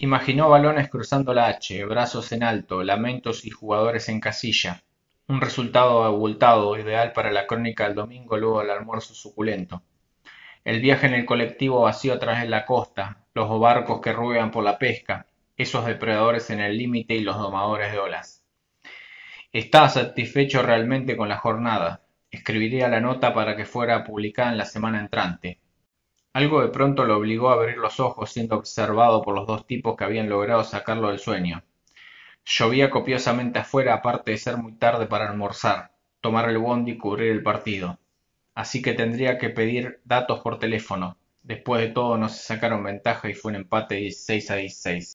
Imaginó balones cruzando la H, brazos en alto, lamentos y jugadores en casilla. Un resultado abultado, ideal para la crónica del domingo luego del almuerzo suculento. El viaje en el colectivo vacío a través de la costa, los barcos que ruegan por la pesca, esos depredadores en el límite y los domadores de olas. Estaba satisfecho realmente con la jornada. Escribiría la nota para que fuera publicada en la semana entrante. Algo de pronto lo obligó a abrir los ojos siendo observado por los dos tipos que habían logrado sacarlo del sueño. Llovía copiosamente afuera aparte de ser muy tarde para almorzar, tomar el bondi y cubrir el partido. Así que tendría que pedir datos por teléfono. Después de todo no se sacaron ventaja y fue un empate 16 a 16.